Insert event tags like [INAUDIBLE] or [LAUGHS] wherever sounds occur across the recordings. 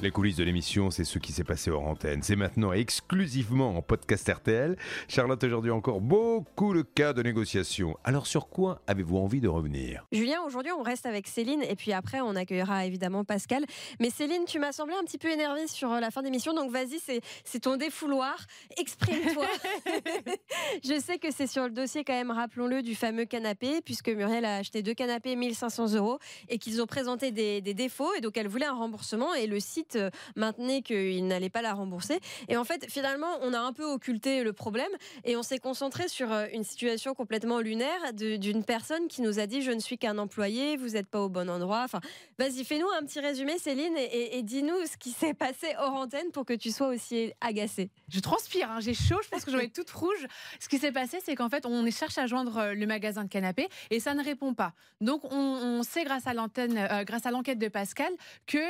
Les coulisses de l'émission, c'est ce qui s'est passé hors antenne. C'est maintenant exclusivement en podcast RTL. Charlotte, aujourd'hui encore beaucoup le cas de négociation. Alors sur quoi avez-vous envie de revenir? Julien, aujourd'hui on reste avec Céline et puis après on accueillera évidemment Pascal. Mais Céline, tu m'as semblé un petit peu énervée sur la fin d'émission, donc vas-y, c'est ton défouloir. Exprime-toi. [LAUGHS] Je sais que c'est sur le dossier quand même, rappelons-le, du fameux canapé, puisque Muriel a acheté deux canapés 1500 euros et qu'ils ont présenté des, des défauts et donc elle voulait un remboursement et le site euh, maintenait qu'il n'allait pas la rembourser. Et en fait, finalement, on a un peu occulté le problème et on s'est concentré sur euh, une situation complètement lunaire d'une personne qui nous a dit je ne suis qu'un employé, vous n'êtes pas au bon endroit. Enfin, vas-y, fais-nous un petit résumé, Céline, et, dis-nous ce qui s'est passé hors antenne pour que tu sois aussi agacée. Je transpire, hein, j'ai chaud, je pense que j'en ai toute rouge. Ce qui s'est passé, c'est qu'en fait, on cherche à joindre euh, le magasin de canapé et ça ne répond pas. Donc, on, sait grâce à l'antenne, l'enquête de Pascal, qu'il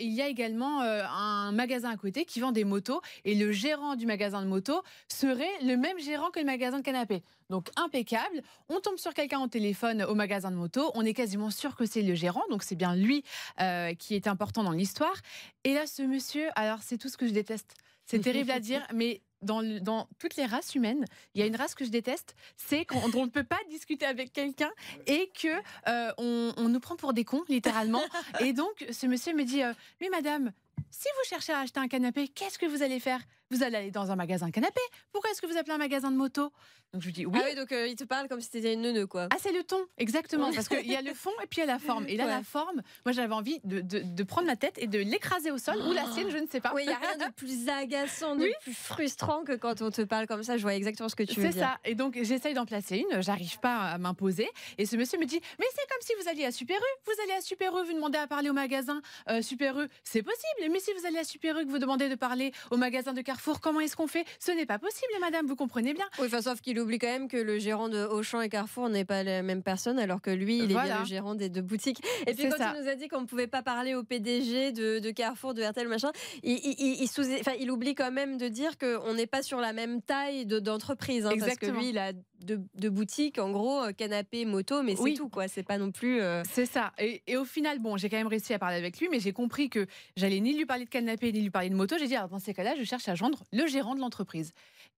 il y a également euh, un magasin à côté qui vend des motos et le gérant du magasin de motos serait le même gérant que le magasin de canapé. Donc impeccable. On tombe sur quelqu'un au téléphone au magasin de motos. On est quasiment sûr que c'est le gérant, donc c'est bien lui euh, qui est important dans l'histoire. Et là, ce monsieur, alors c'est tout ce que je déteste. C'est terrible à dire, mais dans, toutes les races humaines, il y a une race que je déteste, c'est quand on ne peut pas discuter avec quelqu'un et que euh, on, nous prend pour des cons, littéralement. Et donc, ce monsieur me dit, oui, madame, si vous cherchez à acheter un canapé, qu'est-ce que vous allez faire? Vous allez aller dans un magasin canapé. Pourquoi est-ce que vous appelez un magasin de moto? Donc je lui dis oui. Ah oui, donc euh, il te parle comme si c'était une neuneu, quoi. Ah, c'est le ton, exactement. Parce qu'il y a le fond et puis il y a la forme. Et là, la forme, moi j'avais envie de, prendre ma tête et de l'écraser au sol, ou la sienne, je ne sais pas. Oui, il n'y a rien de plus agaçant, de plus frustrant que quand on te parle comme ça. Je vois exactement ce que tu veux dire. C'est ça. Et donc j'essaye d'en placer une, j'arrive pas à m'imposer. Et ce monsieur me dit Mais c'est comme si vous alliez à Super U. Vous allez à Super U, vous demandez à parler au magasin euh, Super U. C'est possible. Mais si vous allez à Super U, que vous demandez de parler au magasin de Carrefour, comment est-ce qu'on fait? Ce n'est pas possible, madame, vous comprenez bien. Oui, enfin, sauf qu'il oublie quand même que le gérant de Auchan et Carrefour n'est pas la même personne, alors que lui, il est bien le gérant des deux boutiques. Et puis, quand il nous a dit qu'on ne pouvait pas parler au PDG de, Carrefour, de RTL, machin, il, il, sous, enfin, il oublie quand même de dire qu'on n'est pas sur la même taille d'entreprise. Hein, parce que lui, il a deux, boutiques, en gros, euh, canapé, moto, mais c'est tout, quoi. C'est pas non plus. Euh, c'est ça. Et, et, au final, bon, j'ai quand même réussi à parler avec lui, mais j'ai compris que j'allais ni lui parler de canapé, ni lui parler de moto. J'ai dit, dans ces cas-là, je cherche à joindre le gérant de l'entreprise.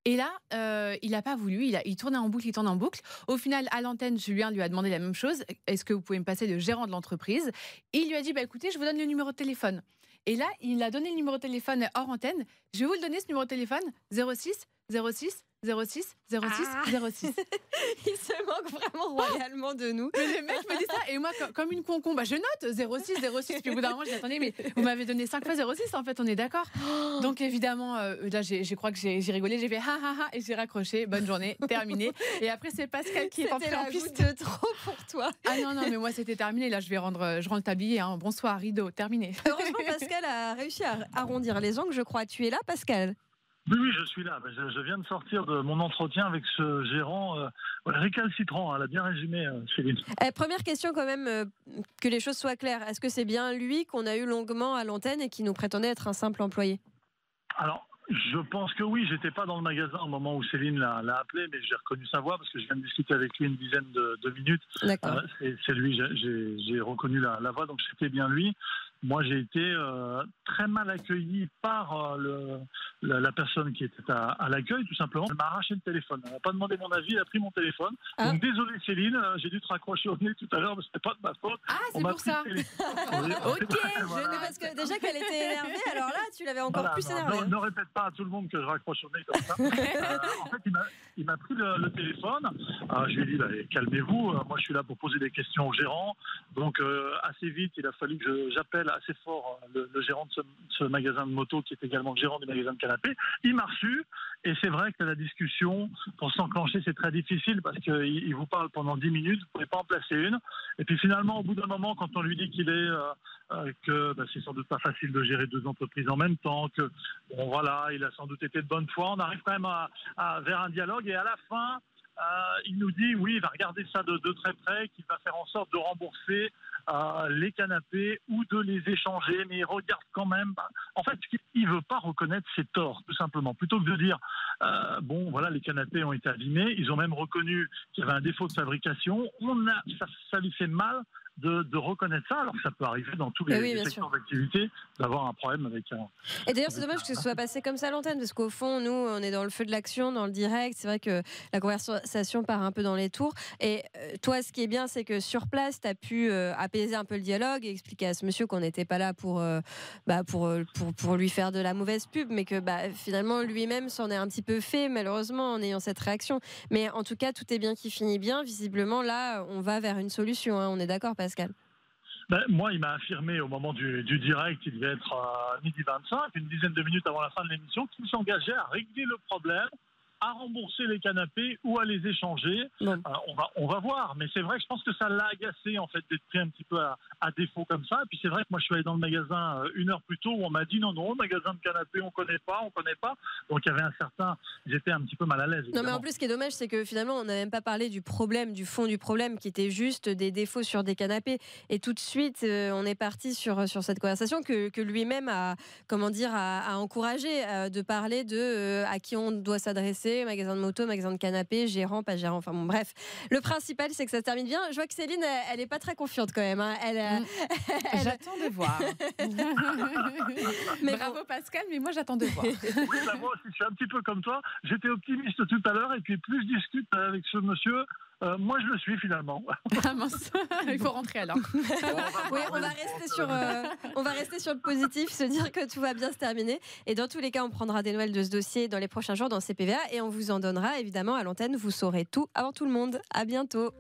Et là, euh, il n'a pas voulu, il, a, tournait en boucle, il tourne en boucle. Au final, à l'antenne, Julien lui a demandé la même chose. Est-ce que vous pouvez me passer le gérant de l'entreprise? Il lui a dit, bah, écoutez, je vous donne le numéro de téléphone. Et là, il a donné le numéro de téléphone hors antenne. Je vais vous le donner, ce numéro de téléphone 06 06 06 06 06. Il se moque vraiment royalement de nous. Mais le mec me dit ça et moi comme une concombre, bah, je note 06 06 puis au bout d'un moment je dis attendez mais vous m'avez donné 5 fois 06 en fait on est d'accord. Donc évidemment euh, là je crois que j'ai rigolé, j'ai fait ha ha ha et j'ai raccroché. Bonne journée, [LAUGHS] terminé. Et après c'est Pascal qui est entré en piste. de trop pour toi. Ah non non mais moi c'était terminé là je vais rendre je rends le tablier hein. Bonsoir rideau, terminé. Heureusement Pascal a réussi à arrondir les angles, je crois. Tu es là Pascal? Oui, oui, je suis là. Je, viens de sortir de mon entretien avec ce gérant euh, récalcitrant. Elle a bien résumé, euh, Céline. Eh, première question quand même, euh, que les choses soient claires. Est-ce que c'est bien lui qu'on a eu longuement à l'antenne et qui nous prétendait être un simple employé? Alors, je pense que oui. J'étais pas dans le magasin au moment où Céline l'a appelé, mais j'ai reconnu sa voix parce que je viens de discuter avec lui une dizaine de, minutes. D'accord. c'est lui. J'ai reconnu la, la voix, donc c'était bien lui moi j'ai été euh, très mal accueilli par euh, le, la, personne qui était à, l'accueil, tout simplement. Elle m'a arraché le téléphone. Elle n'a pas demandé mon avis, elle a pris mon téléphone. Ah. Donc désolé Céline, euh, j'ai dû te raccrocher au nez tout à l'heure, mais c'était pas de ma faute. Ah, c'est pour ça. [LAUGHS] ok, parce que déjà qu'elle était énervée, alors là tu l'avais encore plus énervée. Hein. Ne, répète pas à tout le monde que je raccroche au nez comme ça. [LAUGHS] en fait, il m'a pris le, téléphone. je lui ai dit, bah, calmez-vous, moi je suis là pour poser des questions au gérant. Donc assez vite, il a fallu que j'appelle assez fort euh, le, gérant de ce, magasin de moto, qui est également le gérant du magasin de canapé. Il m'a reçu, et c'est vrai que la discussion, pour s'enclencher, c'est très difficile parce qu'il il vous parle pendant 10 minutes, vous ne pouvez pas en placer une. Et puis finalement, au bout d'un moment, quand on lui dit qu'il est, euh, euh, que bah, c'est sans doute pas facile de gérer deux entreprises en même temps, que bon voilà, il a sans doute été de bonne foi, on arrive quand même à, vers un dialogue, et à la fin, il nous dit oui, il va regarder ça de, très près, qu'il va faire en sorte de rembourser les canapés ou de les échanger, mais il regarde quand même. Bah, en fait, il veut pas reconnaître ses torts, tout simplement. Plutôt que de dire, euh, bon, voilà, les canapés ont été abîmés, ils ont même reconnu qu'il y avait un défaut de fabrication. On a, ça lui fait mal de, de, reconnaître ça, alors que ça peut arriver dans tous les, oui, secteurs d'activité, d'avoir un problème avec un. Et d'ailleurs, c'est dommage que ce soit passé comme ça à l'antenne, parce qu'au fond, nous, on est dans le feu de l'action, dans le direct. C'est vrai que la conversation part un peu dans les tours. Et euh, toi, ce qui est bien, c'est que sur place, tu as pu euh, apaiser un peu le dialogue et expliquer à ce monsieur qu'on n'était pas là pour, euh, bah, pour, pour, pour, lui faire de la mauvaise pub, mais que bah, finalement, lui-même s'en est un petit peu fait, malheureusement, en ayant cette réaction. Mais en tout cas, tout est bien qui finit bien. Visiblement, là, on va vers une solution. Hein. On est d'accord, Ben, moi, il m'a affirmé au moment du, direct, il devait être à midi 25, une dizaine de minutes avant la fin de l'émission, qu'il s'engageait à régler le problème à rembourser les canapés ou à les échanger. Euh, on, va, on va voir. Mais c'est vrai que je pense que ça l'a agacé en fait d'être pris un petit peu à, défaut comme ça. Et puis c'est vrai que moi je suis allé dans le magasin euh, une heure plus tôt où on m'a dit non, non, magasin de canapés on connaît pas, on connaît pas. Donc il y avait un certain. J'étais un petit peu mal à l'aise. Non, mais en plus, ce qui est dommage, c'est que finalement on n'a même pas parlé du problème, du fond du problème qui était juste des défauts sur des canapés. Et tout de suite, euh, on est parti sur, sur cette conversation que, que lui-même a, comment dire, a, encouragé de parler de à qui on doit s'adresser magasin de moto, magasin de canapé, gérant, pas gérant. Enfin bon, bref. Le principal, c'est que ça se termine bien. Je vois que Céline, elle, est pas très confiante quand même. Hein. Euh, mm. [LAUGHS] Elle, J'attends de voir. [LAUGHS] mais Bravo Pascal, mais moi j'attends de voir. [LAUGHS] oui, bah, moi aussi, je suis un petit peu comme toi. J'étais optimiste tout à l'heure et puis plus je discute avec ce monsieur, euh, moi, je le suis finalement. [LAUGHS] Ah mince, il faut rentrer alors. [LAUGHS] oui, on va rester sur, euh, on va rester sur le positif, se dire que tout va bien se terminer. Et dans tous les cas, on prendra des nouvelles de ce dossier dans les prochains jours dans CPVA et on vous en donnera évidemment à l'antenne. Vous saurez tout avant tout le monde. À bientôt.